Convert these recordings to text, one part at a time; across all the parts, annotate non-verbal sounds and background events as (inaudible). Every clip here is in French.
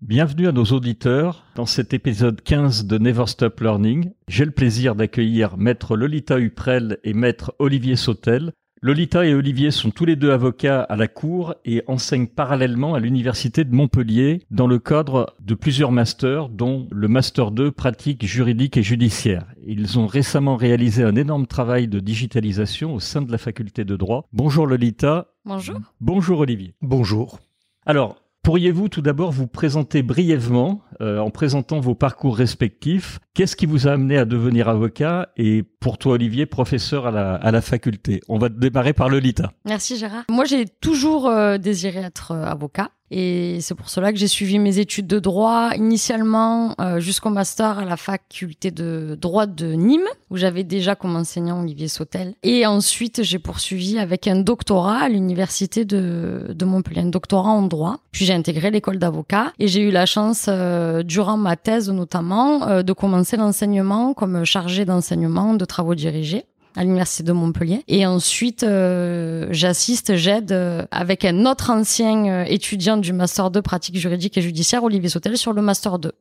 Bienvenue à nos auditeurs dans cet épisode 15 de Never Stop Learning. J'ai le plaisir d'accueillir maître Lolita Huprel et maître Olivier Sautel. Lolita et Olivier sont tous les deux avocats à la Cour et enseignent parallèlement à l'Université de Montpellier dans le cadre de plusieurs masters, dont le Master 2 pratique juridique et judiciaire. Ils ont récemment réalisé un énorme travail de digitalisation au sein de la faculté de droit. Bonjour Lolita. Bonjour. Bonjour Olivier. Bonjour. Alors, Pourriez-vous tout d'abord vous présenter brièvement, euh, en présentant vos parcours respectifs, qu'est-ce qui vous a amené à devenir avocat? Et pour toi Olivier, professeur à la, à la faculté On va démarrer par le LITA. Merci Gérard. Moi j'ai toujours euh, désiré être euh, avocat. Et c'est pour cela que j'ai suivi mes études de droit initialement euh, jusqu'au master à la faculté de droit de Nîmes où j'avais déjà comme enseignant Olivier Sautel. Et ensuite j'ai poursuivi avec un doctorat à l'université de, de Montpellier, un doctorat en droit. Puis j'ai intégré l'école d'avocat et j'ai eu la chance euh, durant ma thèse notamment euh, de commencer l'enseignement comme chargé d'enseignement de travaux dirigés à l'université de Montpellier. Et ensuite, euh, j'assiste, j'aide euh, avec un autre ancien euh, étudiant du master 2 pratique juridique et judiciaire, Olivier Sautel, sur le master 2.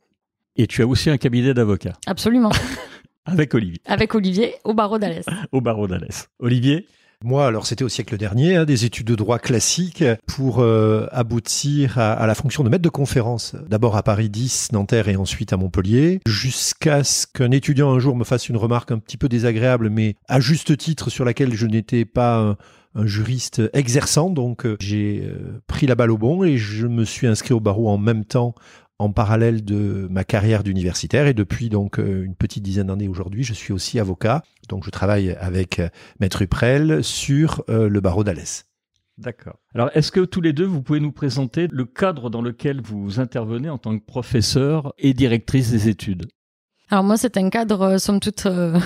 Et tu as aussi un cabinet d'avocat. Absolument. (laughs) avec Olivier. Avec Olivier au barreau d'Alès. (laughs) au barreau d'Alès. Olivier moi, alors c'était au siècle dernier, hein, des études de droit classiques pour euh, aboutir à, la fonction de maître de conférence, d'abord à Paris 10, Nanterre et ensuite à Montpellier, jusqu'à ce qu'un étudiant un jour me fasse une remarque un petit peu désagréable, mais à juste titre sur laquelle je n'étais pas un, un, juriste exerçant. Donc euh, j'ai euh, pris la balle au bon et je me suis inscrit au barreau en même temps en parallèle de ma carrière d'universitaire et depuis donc euh, une petite dizaine d'années aujourd'hui, je suis aussi avocat. Donc je travaille avec euh, Maître Uprel sur euh, le barreau d'Alès. D'accord. Alors, est-ce que tous les deux, vous pouvez nous présenter le cadre dans lequel vous intervenez en tant que professeur et directrice des études? Alors moi, c'est un cadre, somme toute, euh,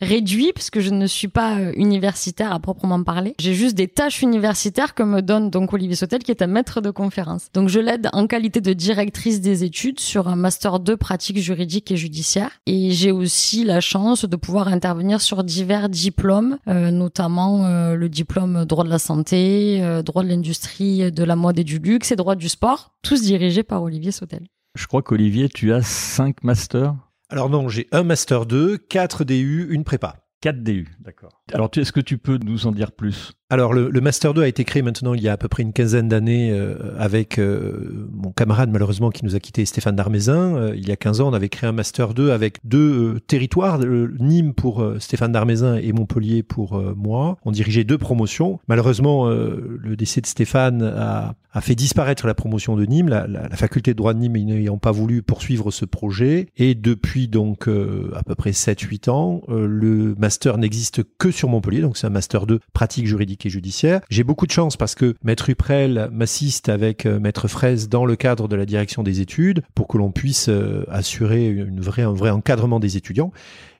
réduit puisque je ne suis pas euh, universitaire à proprement parler. J'ai juste des tâches universitaires que me donne donc Olivier Sautel qui est un maître de conférence. Donc je l'aide en qualité de directrice des études sur un master 2 pratique juridique et judiciaire et j'ai aussi la chance de pouvoir intervenir sur divers diplômes euh, notamment euh, le diplôme droit de la santé, euh, droit de l'industrie de la mode et du luxe et droit du sport, tous dirigés par Olivier Sautel. Je crois qu'Olivier, tu as cinq masters? Alors non, j'ai un Master 2, 4 DU, une prépa. 4 DU, d'accord. Alors, est-ce que tu peux nous en dire plus? Alors le, Master 2 a été créé maintenant il y a à peu près une quinzaine d'années euh, avec euh, mon camarade malheureusement qui nous a quitté Stéphane Darmézin. Euh, il y a 15 ans on avait créé un Master 2 avec deux euh, territoires, Nîmes pour euh, Stéphane Darmézin et Montpellier pour moi. On dirigeait deux promotions. Malheureusement le décès de Stéphane a, fait disparaître la promotion de Nîmes, la, faculté de droit de Nîmes n'ayant pas voulu poursuivre ce projet. Et depuis donc à peu près 7-8 ans, le Master n'existe que sur Montpellier, donc c'est un Master 2 pratique juridique et judiciaire. J'ai beaucoup de chance parce que Maître Uprel m'assiste avec euh, Maître Fraise dans le cadre de la direction des études pour que l'on puisse euh, assurer un vrai encadrement des étudiants.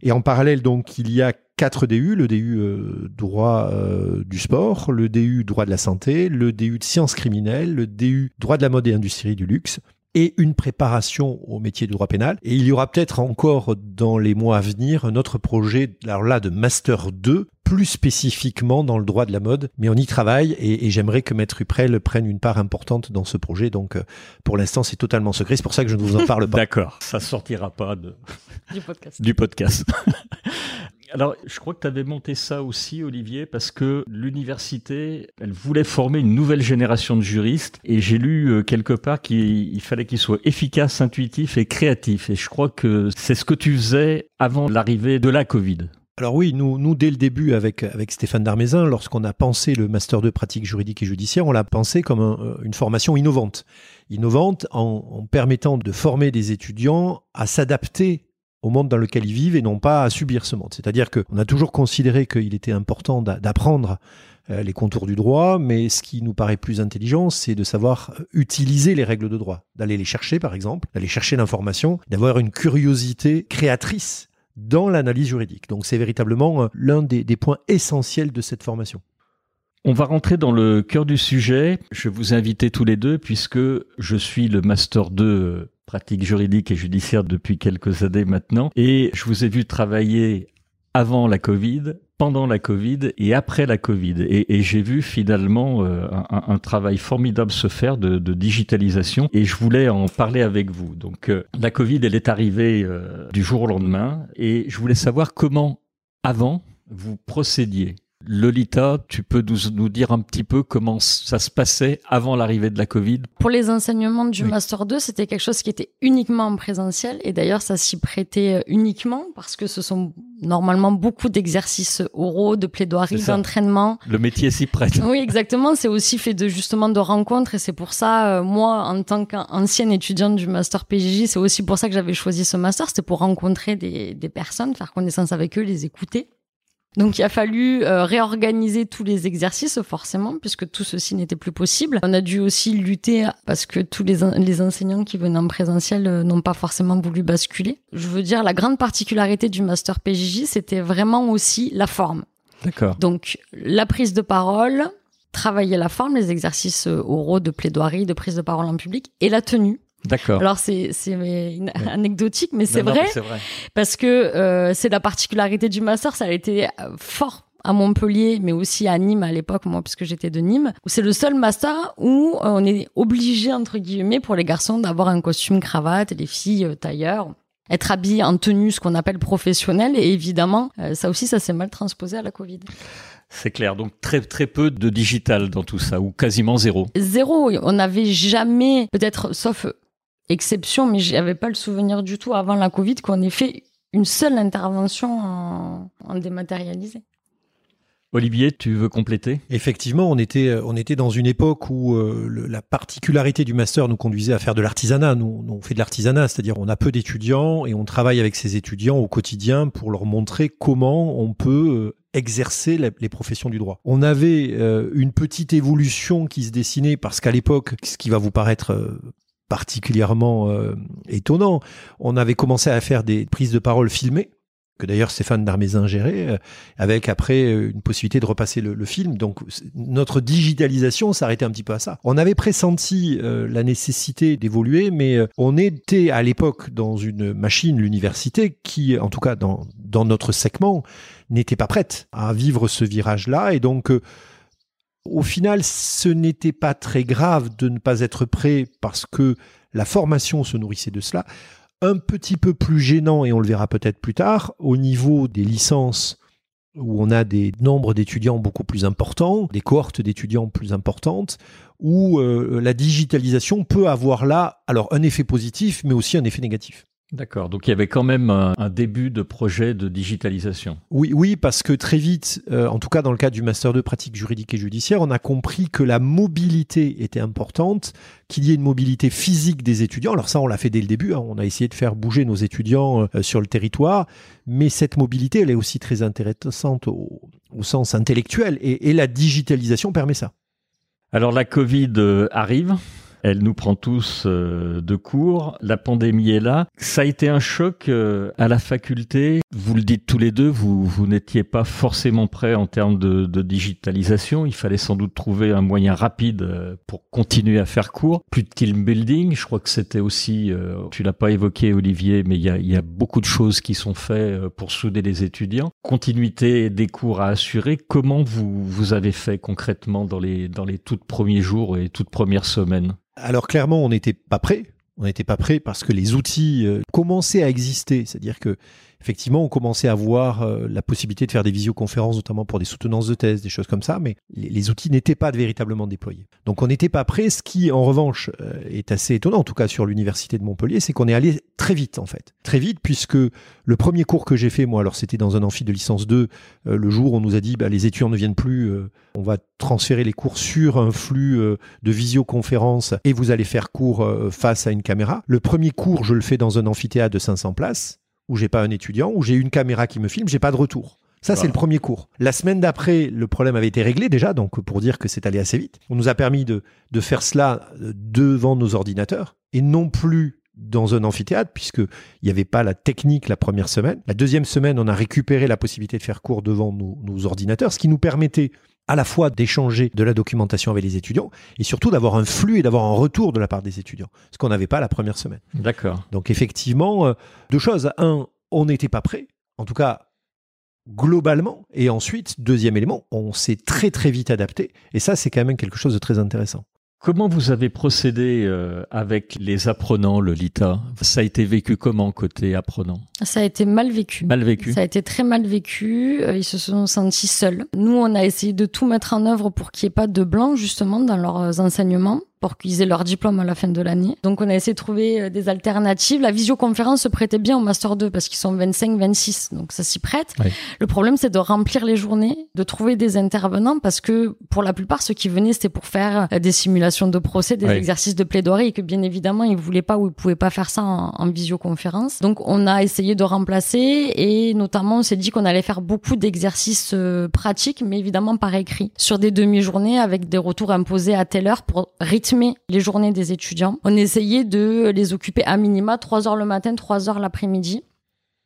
Et en parallèle, donc, il y a quatre DU, le DU euh, droit du sport, le DU droit de la santé, le DU de sciences criminelles, le DU droit de la mode et industrie du luxe et une préparation au métier du droit pénal. Et il y aura peut-être encore dans les mois à venir un autre projet, alors là, de Master 2, plus spécifiquement dans le droit de la mode, mais on y travaille et, et j'aimerais que Maître Uprel prenne une part importante dans ce projet. Donc, euh, pour l'instant, c'est totalement secret. C'est pour ça que je ne vous en parle pas. (laughs) D'accord, ça sortira pas de... du podcast. du podcast. Alors, je crois que tu avais monté ça aussi, Olivier, parce que l'université, elle voulait former une nouvelle génération de juristes, et j'ai lu euh, quelque part qu'il fallait qu'ils soient efficaces, intuitifs et créatifs. Et je crois que c'est ce que tu faisais avant l'arrivée de la Covid. Alors oui, nous, dès le début avec, avec Stéphane Darmézin, lorsqu'on a pensé le master de pratique juridique et judiciaire, on l'a pensé comme un, une formation innovante. Innovante en permettant de former des étudiants à s'adapter au monde dans lequel ils vivent et non pas à subir ce monde. C'est-à-dire qu'on a toujours considéré qu'il était important d'apprendre euh, les contours du droit, mais ce qui nous paraît plus intelligent, c'est de savoir utiliser les règles de droit, d'aller les chercher par exemple, d'aller chercher l'information, d'avoir une curiosité créatrice dans l'analyse juridique. Donc c'est véritablement euh, l'un des, des points essentiels de cette formation. On va rentrer dans le cœur du sujet. Je vous inviter tous les deux puisque je suis le Master 2 pratique juridique et judiciaire depuis quelques années maintenant et je vous ai vu travailler avant la Covid, pendant la Covid et après la Covid. Et, j'ai vu finalement euh, un, travail formidable se faire de, digitalisation et je voulais en parler avec vous. Donc euh, la Covid, elle est arrivée euh, du jour au lendemain et je voulais savoir comment avant vous procédiez Lolita, tu peux nous, dire un petit peu comment ça se passait avant l'arrivée de la Covid? Pour les enseignements du Master 2, c'était quelque chose qui était uniquement en présentiel et d'ailleurs ça s'y prêtait euh, uniquement parce que ce sont normalement beaucoup d'exercices oraux, de plaidoiries, d'entraînement. Le métier s'y prête. (laughs) Oui, exactement. C'est aussi fait de justement de rencontres et c'est pour ça, euh, moi, en tant qu'ancienne étudiante du Master PJJ, c'est aussi pour ça que j'avais choisi ce Master. C'était pour rencontrer des, des personnes, faire connaissance avec eux, les écouter. Donc il a fallu euh, réorganiser tous les exercices forcément puisque tout ceci n'était plus possible. On a dû aussi lutter parce que tous les, les enseignants qui venaient en présentiel euh, n'ont pas forcément voulu basculer. Je veux dire la grande particularité du master PJJ, c'était vraiment aussi la forme. D'accord. Donc la prise de parole, travailler la forme, les exercices euh, oraux de plaidoirie, de prise de parole en public et la tenue. D'accord. Alors c'est c'est anecdotique, mais c'est vrai, vrai, parce que euh, c'est la particularité du master. Ça a été euh, fort à Montpellier, mais aussi à Nîmes à l'époque, moi, puisque j'étais de Nîmes, c'est le seul master où euh, on est obligé entre guillemets pour les garçons d'avoir un costume cravate et les filles tailleur être habillé en tenue, ce qu'on appelle professionnelle. Et évidemment, ça aussi, ça s'est mal transposé à la Covid. C'est clair. Donc très très peu de digital dans tout ça, ou quasiment zéro. Zéro. On n'avait jamais, peut-être, sauf exception, mais j'avais pas le souvenir du tout avant la Covid qu'on ait fait une seule intervention en, dématérialisé. Olivier, tu veux compléter? Effectivement, on était, on était dans une époque où euh, la particularité du master nous conduisait à faire de l'artisanat. Nous, on fait de l'artisanat, c'est-à-dire on a peu d'étudiants et on travaille avec ces étudiants au quotidien pour leur montrer comment on peut euh, exercer les professions du droit. On avait euh, une petite évolution qui se dessinait parce qu'à l'époque, ce qui va vous paraître particulièrement euh, étonnant. On avait commencé à faire des prises de parole filmées que d'ailleurs Stéphane Darmézin gérait, euh, avec après euh, une possibilité de repasser le, film. Donc notre digitalisation s'arrêtait un petit peu à ça. On avait pressenti la nécessité d'évoluer, mais on était à l'époque dans une machine, l'université, qui, en tout cas dans, dans notre segment, n'était pas prête à vivre ce virage-là. Et donc au final, ce n'était pas très grave de ne pas être prêt parce que la formation se nourrissait de cela. Un petit peu plus gênant, et on le verra peut-être plus tard, au niveau des licences où on a des nombres d'étudiants beaucoup plus importants, des cohortes d'étudiants plus importantes, où euh, la digitalisation peut avoir là, alors un effet positif, mais aussi un effet négatif. D'accord, donc il y avait quand même un, début de projet de digitalisation. Oui, oui, parce que très vite, euh, en tout cas dans le cadre du master de pratique juridique et judiciaire, on a compris que la mobilité était importante, qu'il y ait une mobilité physique des étudiants. Alors ça, on l'a fait dès le début, hein. on a essayé de faire bouger nos étudiants euh, sur le territoire, mais cette mobilité, elle est aussi très intéressante au, sens intellectuel, et, et la digitalisation permet ça. Alors la Covid euh, arrive, elle nous prend tous euh, de court. La pandémie est là. Ça a été un choc euh, à la faculté. Vous le dites tous les deux, vous, vous n'étiez pas forcément prêts en termes de, de, digitalisation. Il fallait sans doute trouver un moyen rapide euh, pour continuer à faire cours. Plus de team building. Je crois que c'était aussi, tu l'as pas évoqué Olivier, mais il y a, y a, beaucoup de choses qui sont faites pour souder les étudiants. Continuité des cours à assurer. Comment vous, vous avez fait concrètement dans les, dans les toutes premiers jours et toutes premières semaines? Alors clairement, on n'était pas prêt. On n'était pas prêt parce que les outils euh, commençaient à exister. C'est-à-dire que effectivement, on commençait à voir euh, la possibilité de faire des visioconférences, notamment pour des soutenances de thèse, des choses comme ça, mais les, outils n'étaient pas véritablement déployés. Donc on n'était pas prêt. Ce qui, en revanche, euh, est assez étonnant, en tout cas sur l'université de Montpellier, c'est qu'on est allé très vite, en fait. Très vite, puisque le premier cours que j'ai fait, moi, alors c'était dans un amphi de licence 2, euh, le jour où on nous a dit, bah, les étudiants ne viennent plus, on va transférer les cours sur un flux de visioconférence et vous allez faire cours face à une caméra. Le premier cours, je le fais dans un amphithéâtre de 500 places où j'ai pas un étudiant, où j'ai une caméra qui me filme, j'ai pas de retour. Ça, c'est le premier cours. La semaine d'après, le problème avait été réglé déjà, donc pour dire que c'est allé assez vite. On nous a permis de, de faire cela euh, devant nos ordinateurs et non plus dans un amphithéâtre, puisqu'il n'y avait pas la technique la première semaine. La deuxième semaine, on a récupéré la possibilité de faire cours devant nos, nos ordinateurs, ce qui nous permettait à la fois d'échanger de la documentation avec les étudiants et surtout d'avoir un flux et d'avoir un retour de la part des étudiants, ce qu'on n'avait pas la première semaine. D'accord. Donc effectivement, euh, deux choses. Un, on n'était pas prêt, en tout cas globalement. Et ensuite, deuxième élément, on s'est très très vite adapté. Et ça, c'est quand même quelque chose de très intéressant. Comment vous avez procédé euh, avec les apprenants, Lolita Ça a été vécu comment côté apprenants Ça a été mal vécu. Mal vécu. Ça a été très mal vécu. Euh, Ils se sont sentis seuls. Nous, on a essayé de tout mettre en œuvre pour qu'il n'y ait pas de blanc justement dans leurs enseignements pour qu'ils aient leur diplôme à la fin de l'année. Donc on a essayé de trouver euh, des alternatives. La visioconférence se prêtait bien au Master 2 parce qu'ils sont 25, 26, donc ça s'y prête. Oui. Le problème c'est de remplir les journées, de trouver des intervenants parce que pour la plupart ceux qui venaient c'était pour faire euh, des simulations de procès, des Oui. exercices de plaidoirie et que bien évidemment ils voulaient pas ou ils pouvaient pas faire ça en, en visioconférence. Donc on a essayé de remplacer et notamment on s'est dit qu'on allait faire beaucoup d'exercices euh, pratiques mais évidemment par écrit sur des demi-journées avec des retours imposés à telle heure pour rythmer les journées des étudiants. On essayait de les occuper à minima 3 heures le matin, 3 heures l'après-midi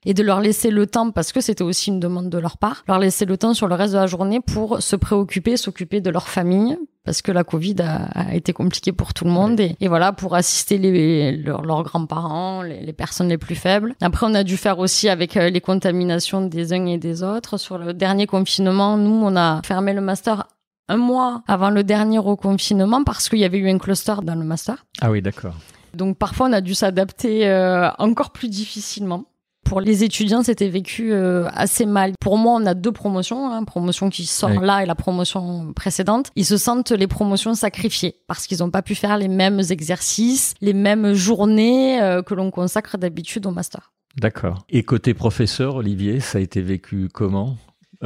et de leur laisser le temps, parce que c'était aussi une demande de leur part, leur laisser le temps sur le reste de la journée pour se préoccuper, s'occuper de leur famille, parce que la Covid a, a été compliquée pour tout le monde, et, et voilà, pour assister les, leurs, leurs grands-parents, les, les personnes les plus faibles. Après, on a dû faire aussi avec euh, les contaminations des uns et des autres. Sur le dernier confinement, nous, on a fermé le master un mois avant le dernier reconfinement parce qu'il y avait eu un cluster dans le master. Ah oui, d'accord. Donc parfois on a dû s'adapter euh, encore plus difficilement. Pour les étudiants, c'était vécu euh, assez mal. Pour moi, on a deux promotions, hein, promotion qui sort Oui. là et la promotion précédente. Ils se sentent les promotions sacrifiées parce qu'ils n'ont pas pu faire les mêmes exercices, les mêmes journées euh, que l'on consacre d'habitude au master. D'accord. Et côté professeur, Olivier, ça a été vécu comment?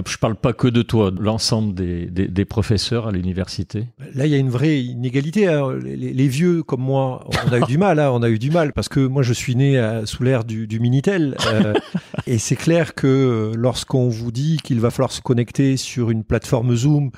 Je parle pas que de toi, l'ensemble des, des, des professeurs à l'université. Là, il y a une vraie inégalité. hein. Les, les- les vieux comme moi, on a eu du mal. hein, on a eu du mal parce que moi, je suis né euh, sous l'ère du, du Minitel. euh, et c'est clair que euh, lorsqu'on vous dit qu'il va falloir se connecter sur une plateforme Zoom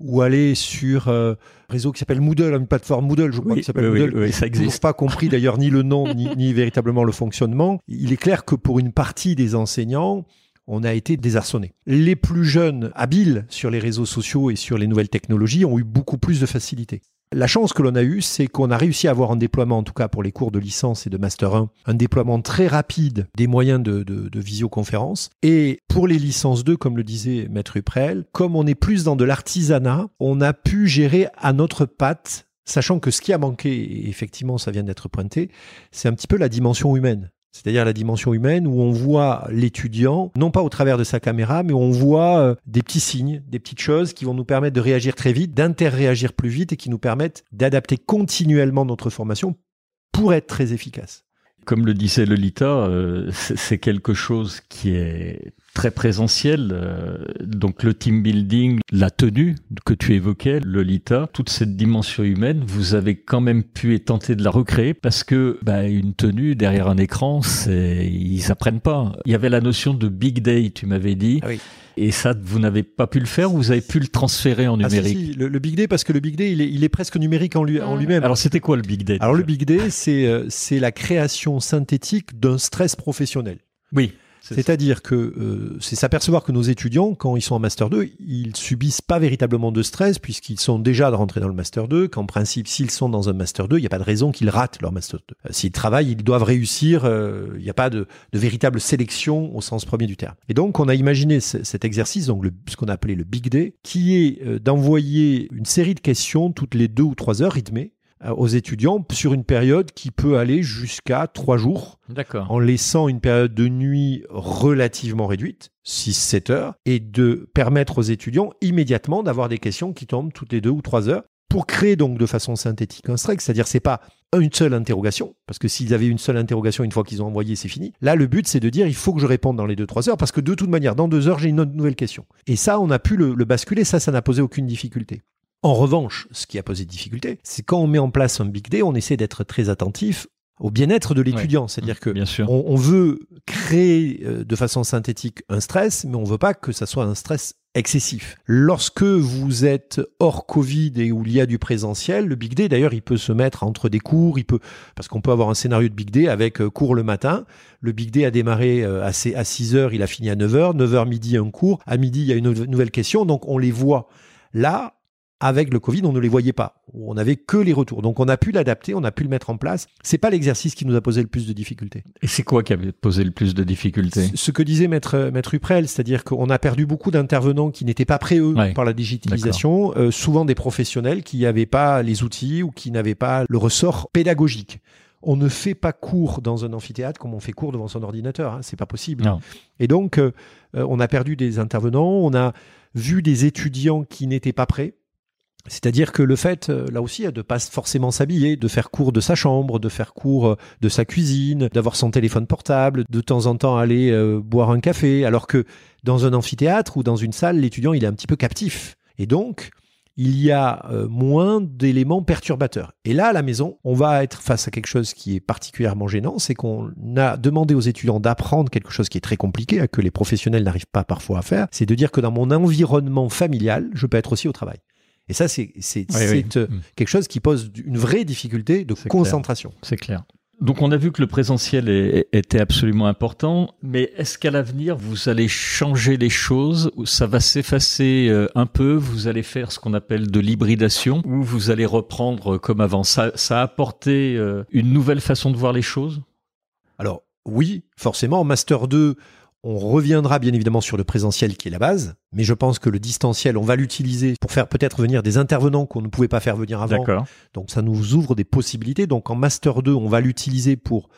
ou aller sur euh, un réseau qui s'appelle Moodle, une plateforme Moodle, je crois Oui, qui s'appelle oui, Moodle. oui, ça Ils n'ont existe. pas compris d'ailleurs ni le nom ni, ni véritablement le fonctionnement. Il est clair que pour une partie des enseignants, on a été désarçonnés. Les plus jeunes, habiles sur les réseaux sociaux et sur les nouvelles technologies, ont eu beaucoup plus de facilité. La chance que l'on a eue, c'est qu'on a réussi à avoir un déploiement, en tout cas pour les cours de licence et de Master 1, un déploiement très rapide des moyens de visioconférence. Et pour les licences 2, comme le disait Maître Uprel, comme on est plus dans de l'artisanat, on a pu gérer à notre patte, sachant que ce qui a manqué, et effectivement ça vient d'être pointé, c'est un petit peu la dimension humaine. C'est-à-dire la dimension humaine où on voit l'étudiant, non pas au travers de sa caméra, mais on voit euh, des petits signes, des petites choses qui vont nous permettre de réagir très vite, d'interréagir plus vite et qui nous permettent d'adapter continuellement notre formation pour être très efficace. Comme le disait Lolita, euh, c'est c'est quelque chose qui est très présentiel. euh, donc le team building, la tenue que tu évoquais, Lolita, toute cette dimension humaine, vous avez quand même pu tenter de la recréer parce que bah, une tenue derrière un écran, c'est ils apprennent pas. Il y avait la notion de big day, tu m'avais dit. Ah oui. Et ça, vous n'avez pas pu le faire ou vous avez pu le transférer en Ah, si, numérique? si, le, le Big Day, parce que le Big Day, il est, il est presque numérique en, lui, en Mm. lui-même. Alors c'était quoi le big day? Alors le Big Day, c'est euh, c'est la création synthétique d'un stress professionnel. Oui. C'est-à-dire que euh, c'est s'apercevoir que nos étudiants, quand ils sont en Master 2, ils subissent pas véritablement de stress puisqu'ils sont déjà de rentrer dans le Master 2, qu'en principe, s'ils sont dans un Master 2, il n'y a pas de raison qu'ils ratent leur Master 2. Euh, S'ils travaillent, ils doivent réussir, euh, il n'y a pas de, véritable sélection au sens premier du terme. Et donc, on a imaginé ce- cet exercice, donc ce qu'on a appelé le Big Day, qui est euh, d'envoyer une série de questions toutes les deux ou trois heures rythmées aux étudiants sur une période qui peut aller jusqu'à trois jours D'accord. en laissant une période de nuit relativement réduite, 6-7 heures, et de permettre aux étudiants immédiatement d'avoir des questions qui tombent toutes les deux ou trois heures pour créer donc de façon synthétique un strike, c'est-à-dire c'est pas une seule interrogation, parce que s'ils avaient une seule interrogation une fois qu'ils ont envoyé, c'est fini. Là, le but, c'est de dire, il faut que je réponde dans les deux, trois heures, parce que de toute manière, dans deux heures, j'ai une autre nouvelle question. Et ça, on a pu le, le basculer, ça, ça n'a posé aucune difficulté. En revanche, ce qui a posé difficulté, c'est quand on met en place un big day, on essaie d'être très attentif au bien-être de l'étudiant. C'est-à-dire que Bien sûr. on, on veut créer euh, de façon synthétique un stress, mais on veut pas que ça soit un stress excessif. Lorsque vous êtes hors Covid et où il y a du présentiel, le Big Day, d'ailleurs, il peut se mettre entre des cours, il peut, parce qu'on peut avoir un scénario de Big Day avec euh, cours le matin. Le Big Day a démarré euh, à, à 6 heures, il a fini à 9 heures. 9 heures midi, un cours. À midi, il y a une nouvelle question. Donc, on les voit. Là, avec le Covid, on ne les voyait pas. On n'avait que les retours. Donc on a pu l'adapter, on a pu le mettre en place. C'est pas l'exercice qui nous a posé le plus de difficultés. Et c'est quoi qui avait posé le plus de difficultés? Ce que disait maître maître Uprel, c'est-à-dire qu'on a perdu beaucoup d'intervenants qui n'étaient pas prêts eux Ouais. par la digitalisation, euh, souvent des professionnels qui n'avaient pas les outils ou qui n'avaient pas le ressort pédagogique. On ne fait pas cours dans un amphithéâtre comme on fait cours devant son ordinateur. Hein. C'est pas possible. Non. Et donc, euh, euh, on a perdu des intervenants, on a vu des étudiants qui n'étaient pas prêts. C'est-à-dire que le fait, euh, là aussi, de pas forcément s'habiller, de faire cours de sa chambre, de faire cours euh, de sa cuisine, d'avoir son téléphone portable, de temps en temps aller euh, boire un café, alors que dans un amphithéâtre ou dans une salle, l'étudiant, il est un petit peu captif. Et donc, il y a moins d'éléments perturbateurs. Et là, à la maison, on va être face à quelque chose qui est particulièrement gênant, c'est qu'on a demandé aux étudiants d'apprendre quelque chose qui est très compliqué, que les professionnels n'arrivent pas parfois à faire, c'est de dire que dans mon environnement familial, je peux être aussi au travail. Et ça, c'est Oui, oui. euh, Mm. quelque chose qui pose une vraie difficulté de concentration. C'est clair. Donc on a vu que le présentiel est- était absolument important, mais est-ce qu'à l'avenir vous allez changer les choses ou ça va s'effacer euh, un peu? Vous allez faire ce qu'on appelle de l'hybridation ou vous allez reprendre euh, comme avant? Ça, ça a apporté euh, une nouvelle façon de voir les choses? Alors, oui, forcément, en Master 2, on reviendra bien évidemment sur le présentiel qui est la base, mais je pense que le distanciel, on va l'utiliser pour faire peut-être venir des intervenants qu'on ne pouvait pas faire venir avant. D'accord. Donc ça nous ouvre des possibilités. Donc en Master 2, on va l'utiliser pour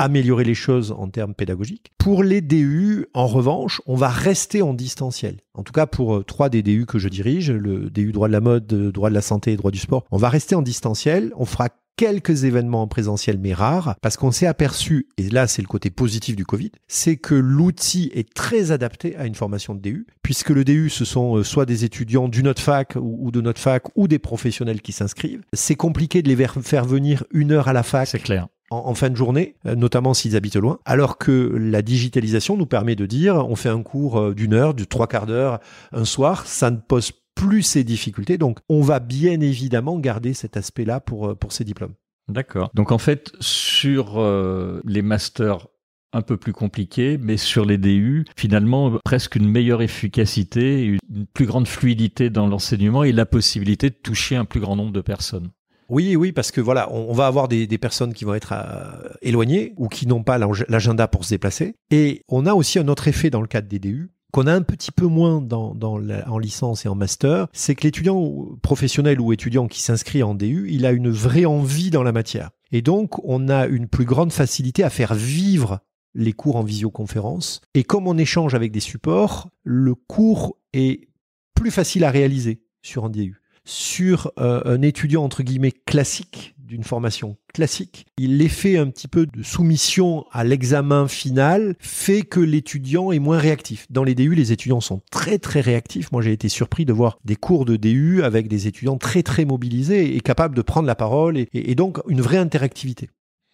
améliorer les choses en termes pédagogiques. Pour les DU, en revanche, on va rester en distanciel. En tout cas, pour euh, trois des DU que je dirige, le DU droit de la mode, euh, droit de la santé et droit du sport, on va rester en distanciel. On fera quelques événements en présentiel, mais rares, parce qu'on s'est aperçu, et là c'est le côté positif du Covid, c'est que l'outil est très adapté à une formation de DU, puisque le DU, ce sont euh, soit des étudiants d'une autre fac ou, de notre fac, ou des professionnels qui s'inscrivent. C'est compliqué de les faire venir une heure à la fac C'est clair. en, en fin de journée, euh, notamment s'ils habitent loin, alors que la digitalisation nous permet de dire on fait un cours euh, d'une heure, de trois quarts d'heure, un soir, ça ne pose plus ces difficultés. Donc on va bien évidemment garder cet aspect-là pour, euh, pour ces diplômes. D'accord. Donc en fait, sur euh, les masters un peu plus compliqués, mais sur les DU, finalement, presque une meilleure efficacité, une plus grande fluidité dans l'enseignement et la possibilité de toucher un plus grand nombre de personnes. Oui, oui, parce que voilà, on, va avoir des, des personnes qui vont être euh, éloignées ou qui n'ont pas l'agenda pour se déplacer. Et on a aussi un autre effet dans le cadre des DU qu'on a un petit peu moins en licence et en master, c'est que l'étudiant professionnel ou étudiant qui s'inscrit en DU, il a une vraie envie dans la matière. Et donc, on a une plus grande facilité à faire vivre les cours en visioconférence. Et comme on échange avec des supports, le cours est plus facile à réaliser sur un DU sur euh, un étudiant entre guillemets classique d'une formation classique, l'effet un petit peu de soumission à l'examen final fait que l'étudiant est moins réactif. Dans les DU, les étudiants sont très très réactifs. Moi, j'ai été surpris de voir des cours de DU avec des étudiants très très mobilisés et capables de prendre la parole et donc une vraie interactivité.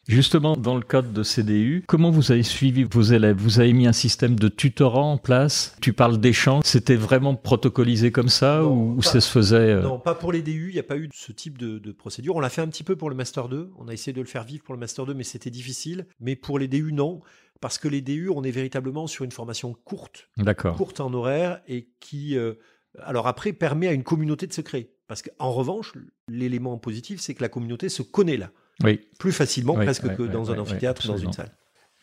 Justement, dans le cadre de CDU, comment vous avez suivi vos élèves? Vous avez mis un système de tutorat en place? Tu parles d'échange, c'était vraiment protocolisé comme ça Non, ou, pas- ça se faisait euh, Non, pas pour les DU, il n'y a pas eu ce type de, de procédure. On l'a fait un petit peu pour le Master 2, on a essayé de le faire vivre pour le Master 2, mais c'était difficile. Mais pour les DU, non, parce que les DU, on est véritablement sur une formation courte, D'accord. courte en horaire, et qui, euh, alors après, permet à une communauté de se créer. Parce qu'en revanche, l'élément positif, c'est que la communauté se connaît là, Oui. plus facilement Oui, presque que dans un amphithéâtre ou dans une salle.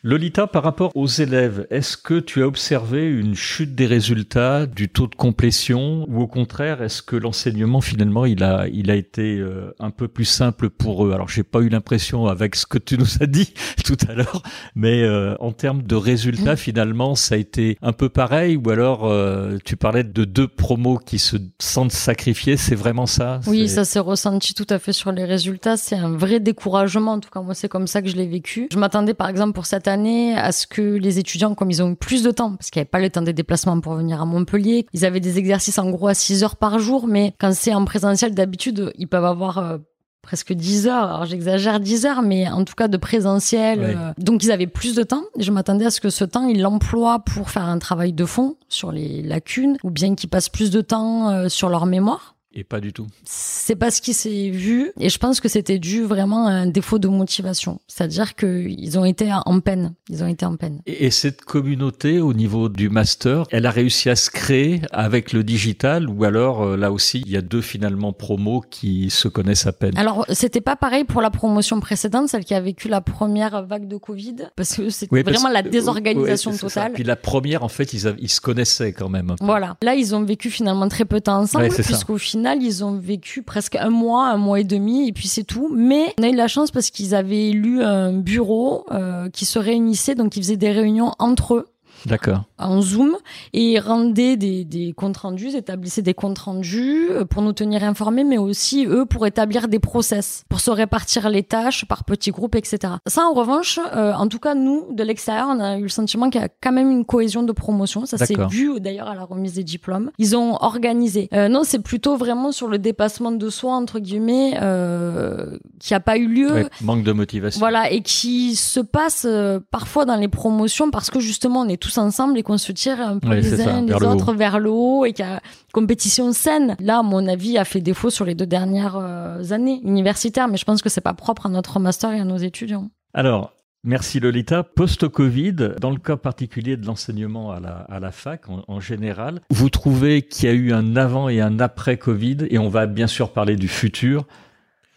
Lolita, par rapport aux élèves, est-ce que tu as observé une chute des résultats, du taux de complétion, ou au contraire, est-ce que l'enseignement finalement il a il a été euh, un peu plus simple pour eux? Alors j'ai pas eu l'impression avec ce que tu nous as dit (laughs) tout à l'heure, mais euh, en termes de résultats finalement ça a été un peu pareil, ou alors euh, tu parlais de deux promos qui se sentent sacrifiés, c'est vraiment ça? Oui, ça s'est ressenti tout à fait sur les résultats. C'est un vrai découragement. En tout cas, moi, c'est comme ça que je l'ai vécu. Je m'attendais, par exemple, pour cette année, à ce que les étudiants, comme ils ont eu plus de temps, parce qu'il n'y avait pas le temps des déplacements pour venir à Montpellier, ils avaient des exercices en gros à 6 heures par jour, mais quand c'est en présentiel, d'habitude, ils peuvent avoir euh, presque 10 heures. Alors j'exagère 10 heures, mais en tout cas de présentiel. Oui. euh, donc ils avaient plus de temps. Et je m'attendais à ce que ce temps, ils l'emploient pour faire un travail de fond sur les lacunes, ou bien qu'ils passent plus de temps euh, sur leur mémoire. Et pas du tout. C'est pas ce qui s'est vu, et je pense que c'était dû vraiment à un défaut de motivation. C'est-à-dire qu'ils ont été en peine. Ils ont été en peine. Et, et cette communauté au niveau du master, elle a réussi à se créer avec le digital ou alors euh, là aussi il y a deux finalement promos qui se connaissent à peine? Alors, c'était pas pareil pour la promotion précédente, celle qui a vécu la première vague de Covid, parce que c'était Oui, vraiment la que- désorganisation ouais, c'est ça. totale. Puis la première en fait ils, a- ils se connaissaient quand même. Voilà. Là, ils ont vécu finalement très peu de temps ensemble, Ouais, puisqu'au final, ils ont vécu presque un mois, un mois et demi, et puis c'est tout. Mais on a eu la chance parce qu'ils avaient élu un bureau euh, qui se réunissait, donc ils faisaient des réunions entre eux D'accord. en Zoom et rendaient des, des comptes rendus, établissaient des comptes rendus euh, pour nous tenir informés, mais aussi eux pour établir des process, pour se répartir les tâches par petits groupes, etc. Ça, en revanche, euh, en tout cas, nous, de l'extérieur, on a eu le sentiment qu'il y a quand même une cohésion de promotion. Ça s'est vu d'ailleurs à la remise des diplômes. Ils ont organisé. Euh, non, c'est plutôt vraiment sur le dépassement de soi, entre guillemets, euh, qui a pas eu lieu. Ouais, manque de motivation. Voilà, et qui se passe parfois dans les promotions parce que justement on est tous ensemble et qu'on se tire un peu Ouais, les ça, uns vers les le haut. autres vers le haut et qu'il y a compétition saine. Là, à mon avis, a fait défaut sur les deux dernières euh, années universitaires, mais je pense que c'est pas propre à notre master et à nos étudiants. Alors, merci Lolita. Post-Covid, dans le cas particulier de l'enseignement à la, à la fac en, en général, vous trouvez qu'il y a eu un avant et un après Covid, et on va bien sûr parler du futur.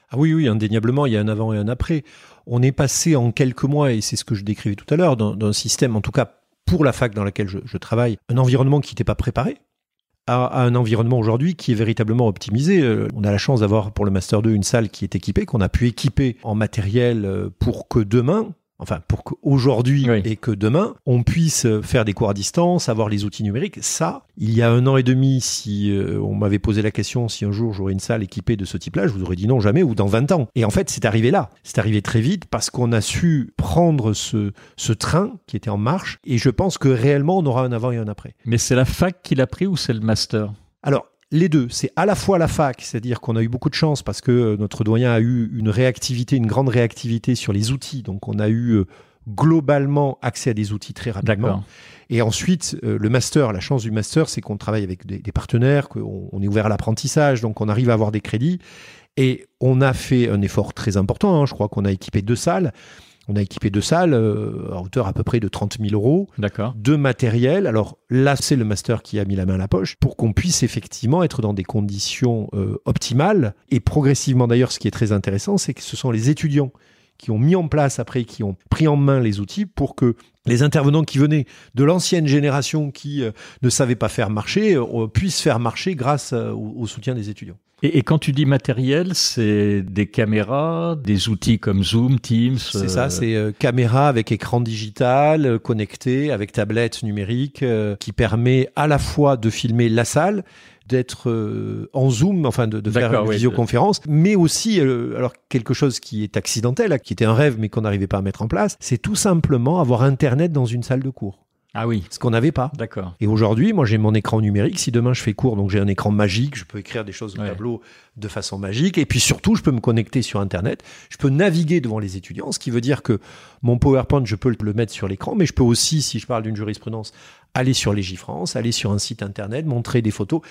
Ah oui, oui, indéniablement, il y a un avant et un après. On est passé en quelques mois, et c'est ce que je décrivais tout à l'heure, d'un système, en tout cas pour la fac dans laquelle je, travaille, un environnement qui n'était pas préparé, à, à un environnement aujourd'hui qui est véritablement optimisé. Euh, On a la chance d'avoir pour le Master 2 une salle qui est équipée, qu'on a pu équiper en matériel euh, pour que demain, enfin pour qu'aujourd'hui Oui. et que demain, on puisse faire des cours à distance, avoir les outils numériques. Ça, il y a un an et demi, si euh, on m'avait posé la question si un jour j'aurais une salle équipée de ce type-là, je vous aurais dit non jamais ou dans 20 ans. Et en fait, c'est arrivé là. C'est arrivé très vite parce qu'on a su prendre ce, ce train qui était en marche et je pense que réellement on aura un avant et un après. Mais c'est la fac qui l'a pris ou c'est le master? Alors, les deux, c'est à la fois la fac, c'est-à-dire qu'on a eu beaucoup de chance parce que euh, notre doyen a eu une réactivité, une grande réactivité sur les outils. Donc, on a eu euh, globalement accès à des outils très rapidement. Et ensuite, euh, le master, la chance du master, c'est qu'on travaille avec des, des partenaires, qu'on on est ouvert à l'apprentissage, donc on arrive à avoir des crédits. Et on a fait un effort très important. hein. Je crois qu'on a équipé deux salles. On a équipé deux salles euh, à hauteur à peu près de 30 000 euros D'accord. de matériel. Alors là, c'est le master qui a mis la main à la poche pour qu'on puisse effectivement être dans des conditions euh, optimales. Et progressivement, d'ailleurs, ce qui est très intéressant, c'est que ce sont les étudiants qui ont mis en place après, qui ont pris en main les outils pour que les intervenants qui venaient de l'ancienne génération qui euh, ne savaient pas faire marcher puissent faire marcher grâce au, au soutien des étudiants. Et, et quand tu dis matériel, c'est des caméras, des outils comme Zoom, Teams. C'est euh, ça, c'est euh, caméra avec écran digital euh, connecté, avec tablette numérique, euh, qui permet à la fois de filmer la salle, d'être euh, en zoom, enfin de, de faire une oui. visioconférence, mais aussi, alors quelque chose qui est accidentel, qui était un rêve mais qu'on n'arrivait pas à mettre en place, c'est tout simplement avoir Internet dans une salle de cours, Ah oui, ce qu'on n'avait pas. d'accord. Et aujourd'hui, moi, j'ai mon écran numérique. Si demain je fais cours, donc j'ai un écran magique, je peux écrire des choses au Ouais. tableau de façon magique. Et puis surtout, je peux me connecter sur Internet. Je peux naviguer devant les étudiants, ce qui veut dire que mon PowerPoint, je peux le mettre sur l'écran, mais je peux aussi, si je parle d'une jurisprudence, aller sur Légifrance, aller sur un site Internet, montrer des photos.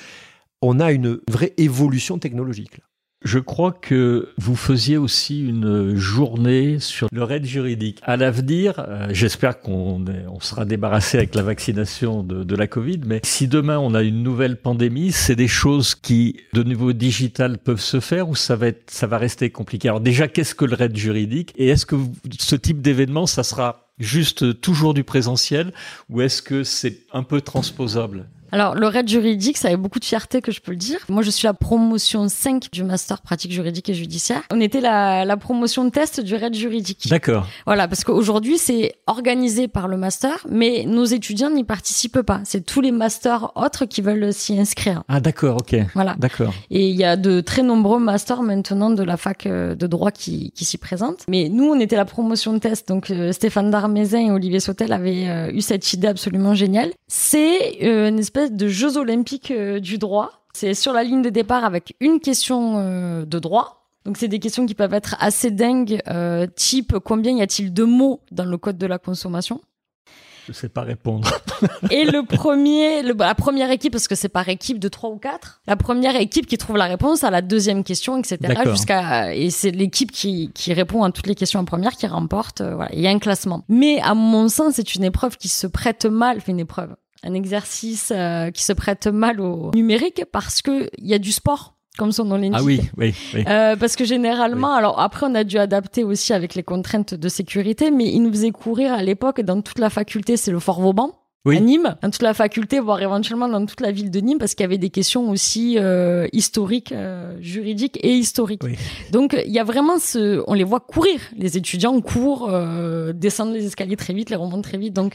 On a une vraie évolution technologique. là. Je crois que vous faisiez aussi une journée sur le raid juridique. À l'avenir, euh, j'espère qu'on sera débarrassé avec la vaccination de, la Covid, mais si demain on a une nouvelle pandémie, c'est des choses qui, de niveau digital, peuvent se faire ou ça va être, ça va rester compliqué? Alors déjà, qu'est-ce que le raid juridique? Et est-ce que ce type d'événement, ça sera juste toujours du présentiel ou est-ce que c'est un peu transposable? Alors, le raid juridique, ça avait beaucoup de fierté que je peux le dire. Moi, je suis la promotion 5 du master pratique juridique et judiciaire. On était la, la promotion test du raid juridique. D'accord. Voilà, parce qu'aujourd'hui, c'est organisé par le master, mais nos étudiants n'y participent pas. C'est tous les masters autres qui veulent s'y inscrire. Ah d'accord, ok. Voilà. D'accord. Et il y a de très nombreux masters maintenant de la fac euh, de droit qui, qui s'y présentent. Mais nous, on était la promotion de test. Donc euh, Stéphane Darmézin et Olivier Sautel avaient euh, eu cette idée absolument géniale. C'est euh, une espèce de Jeux olympiques euh, du droit. C'est sur la ligne de départ avec une question euh, de droit. Donc c'est des questions qui peuvent être assez dingues, euh, type combien y a-t-il de mots dans le code de la consommation? Je sais pas répondre. (laughs) Et le premier, le, la première équipe, parce que c'est par équipe de trois ou quatre, la première équipe qui trouve la réponse à la deuxième question, etc. Jusqu'à et c'est l'équipe qui qui répond à toutes les questions en première qui remporte. euh, voilà, il y a un classement. Mais à mon sens, c'est une épreuve qui se prête mal, une épreuve, un exercice euh, qui se prête mal au numérique parce que il y a du sport, comme son nom l'indique. Ah oui, oui, oui. Euh, parce que généralement, alors après, on a dû adapter aussi avec les contraintes de sécurité, mais il nous faisait courir à l'époque dans toute la faculté, c'est le Fort Vauban. Oui. À Nîmes, dans toute la faculté, voire éventuellement dans toute la ville de Nîmes, parce qu'il y avait des questions aussi euh, historiques, euh, juridiques et historiques. Oui. Donc il y a vraiment ce, on les voit courir. Les étudiants courent, euh, descendent les escaliers très vite, les remontent très vite. Donc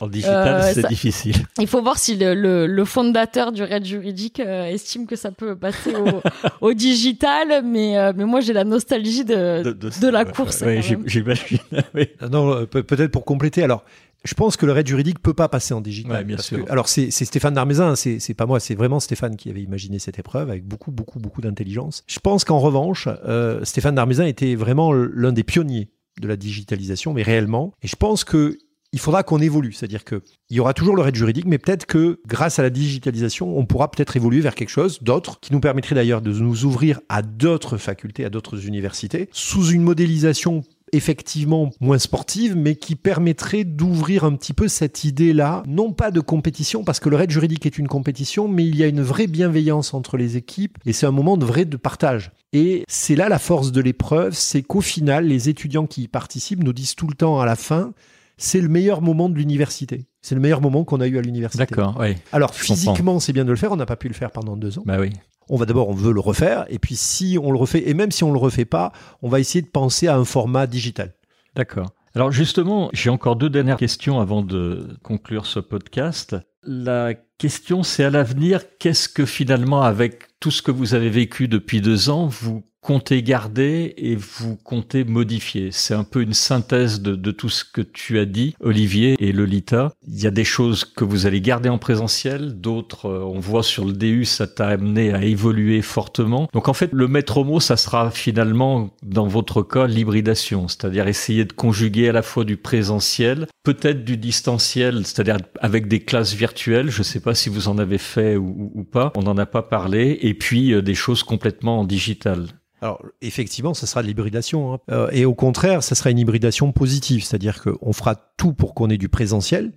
En digital, Euh, c'est difficile. il faut voir si le, le, le fondateur du raid juridique euh, estime que ça peut passer au, au digital, mais, euh, mais moi j'ai la nostalgie de, de, la ouais, course. même. j'imagine. (laughs) oui. Non, pe- peut-être pour compléter. Alors, je pense que le raid juridique peut pas passer en digital. Ouais, bien parce sûr. que- alors, c'est Stéphane Darmézin, hein, c'est c'est pas moi, c'est vraiment Stéphane qui avait imaginé cette épreuve avec beaucoup, beaucoup, beaucoup d'intelligence. Je pense qu'en revanche, euh, Stéphane Darmézin était vraiment l'un des pionniers de la digitalisation, mais réellement. Et je pense que il faudra qu'on évolue, c'est-à-dire que il y aura toujours le raid juridique, mais peut-être que grâce à la digitalisation, on pourra peut-être évoluer vers quelque chose d'autre, qui nous permettrait d'ailleurs de nous ouvrir à d'autres facultés, à d'autres universités, sous une modélisation effectivement moins sportive, mais qui permettrait d'ouvrir un petit peu cette idée-là, non pas de compétition, parce que le raid juridique est une compétition, mais il y a une vraie bienveillance entre les équipes, et c'est un moment de vrai de partage. Et c'est là la force de l'épreuve, c'est qu'au final, les étudiants qui y participent nous disent tout le temps à la fin, c'est le meilleur moment de l'université. C'est le meilleur moment qu'on a eu à l'université. D'accord, oui. Alors physiquement, c'est bien de le faire. On n'a pas pu le faire pendant deux ans. Bah oui. On va d'abord, on veut le refaire, et puis si on le refait, et même si on le refait pas, on va essayer de penser à un format digital. D'accord. Alors justement, j'ai encore deux dernières questions avant de conclure ce podcast. La question, c'est à l'avenir, qu'est-ce que finalement, avec tout ce que vous avez vécu depuis deux ans, vous comptez garder et vous comptez modifier C'est un peu une synthèse de, tout ce que tu as dit, Olivier et Lolita. Il y a des choses que vous allez garder en présentiel, d'autres, euh, on voit sur le DU, ça t'a amené à évoluer fortement. Donc en fait, le maître mot, ça sera finalement, dans votre cas, l'hybridation, c'est-à-dire essayer de conjuguer à la fois du présentiel, peut-être du distanciel, c'est-à-dire avec des classes virtuelles. Je ne sais pas si vous en avez fait ou pas. On n'en a pas parlé. Et puis euh, des choses complètement en digital. Alors effectivement, ça sera de l'hybridation. hein. Euh, et au contraire, ça sera une hybridation positive, c'est-à-dire qu'on fera tout pour qu'on ait du présentiel,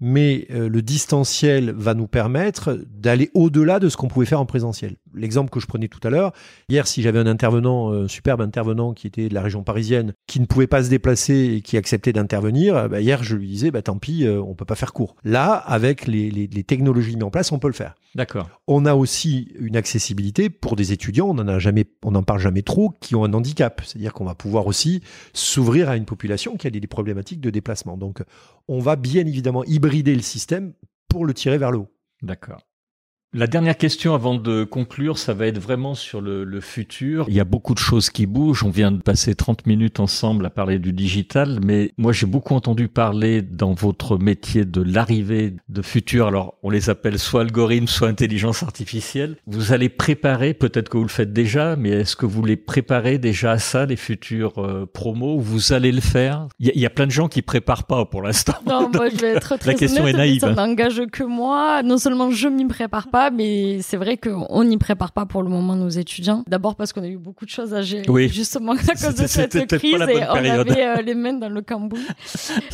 mais euh, le distanciel va nous permettre d'aller au-delà de ce qu'on pouvait faire en présentiel. L'exemple que je prenais tout à l'heure, hier, si j'avais un intervenant, un superbe intervenant qui était de la région parisienne, qui ne pouvait pas se déplacer et qui acceptait d'intervenir, euh, bah, hier, je lui disais, bah, tant pis, euh, on peut pas faire court. Là, avec les, les- les technologies mises en place, on peut le faire. D'accord. On a aussi une accessibilité pour des étudiants, on n'en jamais, on n'en parle jamais trop, qui ont un handicap. C'est-à-dire qu'on va pouvoir aussi s'ouvrir à une population qui a des des problématiques de déplacement. Donc, on va bien évidemment hybrider le système pour le tirer vers le haut. D'accord. La dernière question avant de conclure, ça va être vraiment sur le, le futur. Il y a beaucoup de choses qui bougent. On vient de passer 30 minutes ensemble à parler du digital, mais moi j'ai beaucoup entendu parler dans votre métier de l'arrivée de futurs. Alors on les appelle soit algorithmes, soit intelligence artificielle. Vous allez préparer, peut-être que vous le faites déjà, mais est-ce que vous les préparez déjà à ça, les futurs euh, promos, ou vous allez le faire? Il y, a, il y a plein de gens qui préparent pas pour l'instant. Non, moi je vais être (laughs) très question honnête, est naïve. Ça n'engage que moi. Non seulement je m'y prépare pas, mais c'est vrai qu'on n'y prépare pas pour le moment nos étudiants. D'abord parce qu'on a eu beaucoup de choses à gérer, Oui. justement (laughs) à cause de cette crise et on avait euh, les mains dans le cambouis. (laughs)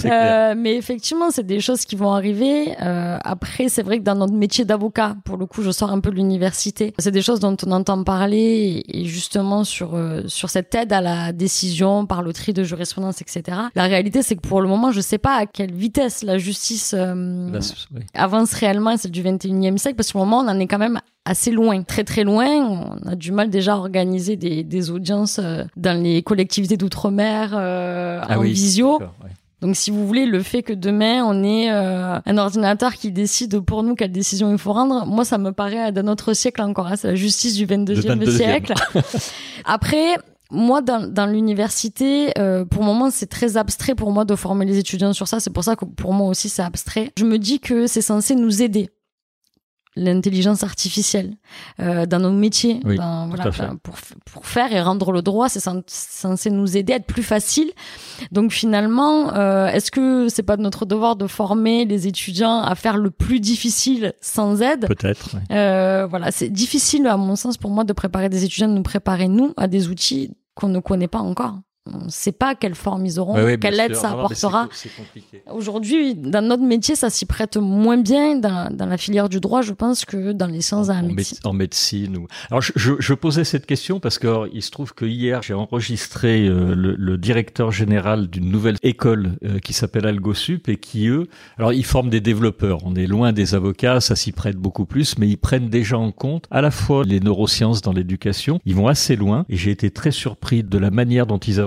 Euh, mais effectivement, c'est des choses qui vont arriver. Euh, après, c'est vrai que dans notre métier d'avocat, pour le coup, je sors un peu de l'université. C'est des choses dont on entend parler et et justement sur sur cette aide à la décision par le tri de jurisprudence, etc. La réalité, c'est que pour le moment, je sais pas à quelle vitesse la justice avance réellement, celle du 21e siècle, parce que pour le moment, on en est quand même assez loin, très très loin. On a du mal déjà à organiser des, des audiences euh, dans les collectivités d'outre-mer euh, Ah en oui, visio. ouais. Donc, si vous voulez, le fait que demain on ait euh, un ordinateur qui décide pour nous quelle décision il faut rendre, moi, ça me paraît d'un autre siècle encore. hein. C'est la justice du 22e, 22e. siècle. (laughs) Après. Moi, dans, dans l'université, euh, pour le moment, c'est très abstrait pour moi de former les étudiants sur ça. C'est pour ça que pour moi aussi, c'est abstrait. Je me dis que c'est censé nous aider l'intelligence artificielle euh, dans nos métiers, Oui, dans- tout voilà, dans- pour, pour faire et rendre le droit, c'est cen- censé nous aider à être plus facile. Donc finalement, euh, est-ce que c'est pas de notre devoir de former les étudiants à faire le plus difficile sans aide? Peut-être. euh, Voilà, c'est difficile à mon sens pour moi de préparer des étudiants, de nous préparer nous à des outils qu'on ne connaît pas encore. On ne sait pas quelle forme ils auront, Ouais, ouais, bien quelle aide sûr. ça Non, apportera. Aujourd'hui, dans notre métier, ça s'y prête moins bien dans, dans la filière du droit, je pense, que dans les sciences de la en, médecine. méde- en médecine. Ou... Alors, je, je, je posais cette question parce que alors, il se trouve que hier, j'ai enregistré euh, le, le directeur général d'une nouvelle école euh, qui s'appelle AlgoSup et qui, eux, alors ils forment des développeurs. On est loin des avocats, ça s'y prête beaucoup plus, mais ils prennent déjà en compte à la fois les neurosciences dans l'éducation. Ils vont assez loin et j'ai été très surpris de la manière dont ils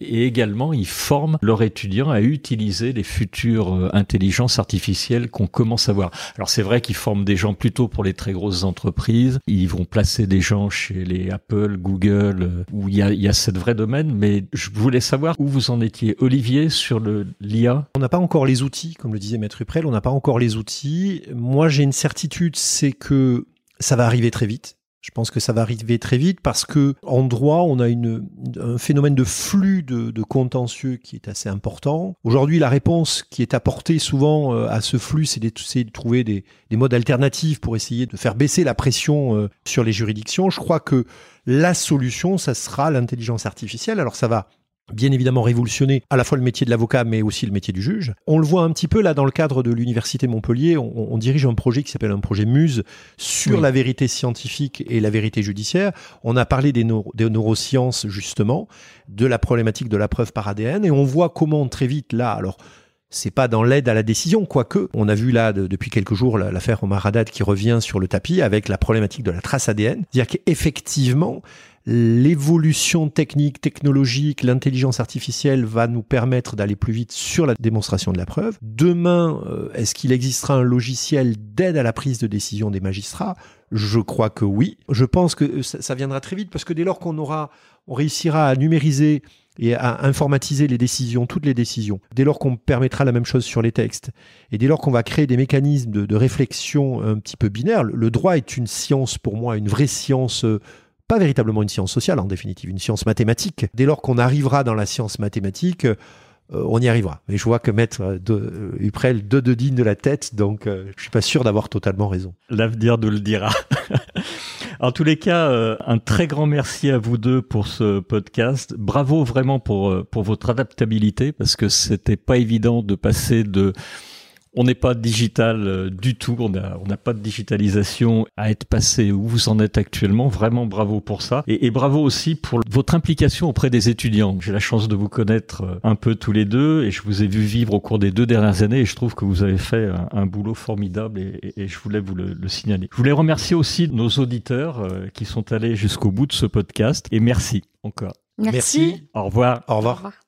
et également ils forment leurs étudiants à utiliser les futures euh, intelligences artificielles qu'on commence à voir. Alors c'est vrai qu'ils forment des gens plutôt pour les très grosses entreprises. Ils vont placer des gens chez les Apple, Google, euh, où il y a, y cette vraie domaine. Mais je voulais savoir où vous en étiez, Olivier, sur le l'IA. On n'a pas encore les outils, comme le disait Maître Uprel, on n'a pas encore les outils. Moi, j'ai une certitude, c'est que ça va arriver très vite. Je pense que ça va arriver très vite parce que en droit, on a un phénomène de flux de, contentieux qui est assez important. Aujourd'hui, la réponse qui est apportée souvent euh, à ce flux, c'est de trouver des, des modes alternatifs pour essayer de faire baisser la pression euh, sur les juridictions. Je crois que la solution, ça sera l'intelligence artificielle. Alors ça va bien évidemment révolutionner à la fois le métier de l'avocat mais aussi le métier du juge. On le voit un petit peu là dans le cadre de l'université Montpellier, on, on dirige un projet qui s'appelle un projet Muse sur Oui. la vérité scientifique et la vérité judiciaire. On a parlé des, neuro- des neurosciences justement, de la problématique de la preuve par ADN et on voit comment très vite là, alors c'est pas dans l'aide à la décision, quoique on a vu là de- depuis quelques jours la- l'affaire Omar Haddad qui revient sur le tapis avec la problématique de la trace ADN. C'est-à-dire qu'effectivement, l'évolution technique, technologique, l'intelligence artificielle va nous permettre d'aller plus vite sur la démonstration de la preuve. Demain, euh, est-ce qu'il existera un logiciel d'aide à la prise de décision des magistrats? Je crois que oui. Je pense que euh, ça, viendra très vite parce que dès lors qu'on aura, on réussira à numériser et à informatiser les décisions, toutes les décisions, dès lors qu'on permettra la même chose sur les textes, et dès lors qu'on va créer des mécanismes de, de réflexion un petit peu binaires, le, le droit est une science pour moi, une vraie science, euh, pas véritablement une science sociale en définitive, une science mathématique. Dès lors qu'on arrivera dans la science mathématique, euh, on y arrivera. Et je vois que Maître euh, de, euh, Uprel deux de digne de la tête, donc euh, je suis pas sûr d'avoir totalement raison. L'avenir nous le dira. (laughs) en tous les cas, un très grand merci à vous deux pour ce podcast. Bravo vraiment pour pour votre adaptabilité parce que c'était pas évident de passer de on n'est pas digital euh, du tout, on n'a on pas de digitalisation à être passé où vous en êtes actuellement. Vraiment bravo pour ça. Et, et bravo aussi pour votre implication auprès des étudiants. J'ai la chance de vous connaître euh, un peu tous les deux et je vous ai vu vivre au cours des deux dernières années et je trouve que vous avez fait un, un boulot formidable et, et- et je voulais vous le, le signaler. Je voulais remercier aussi nos auditeurs euh, qui sont allés jusqu'au bout de ce podcast et merci encore. Merci. Au revoir. Au revoir.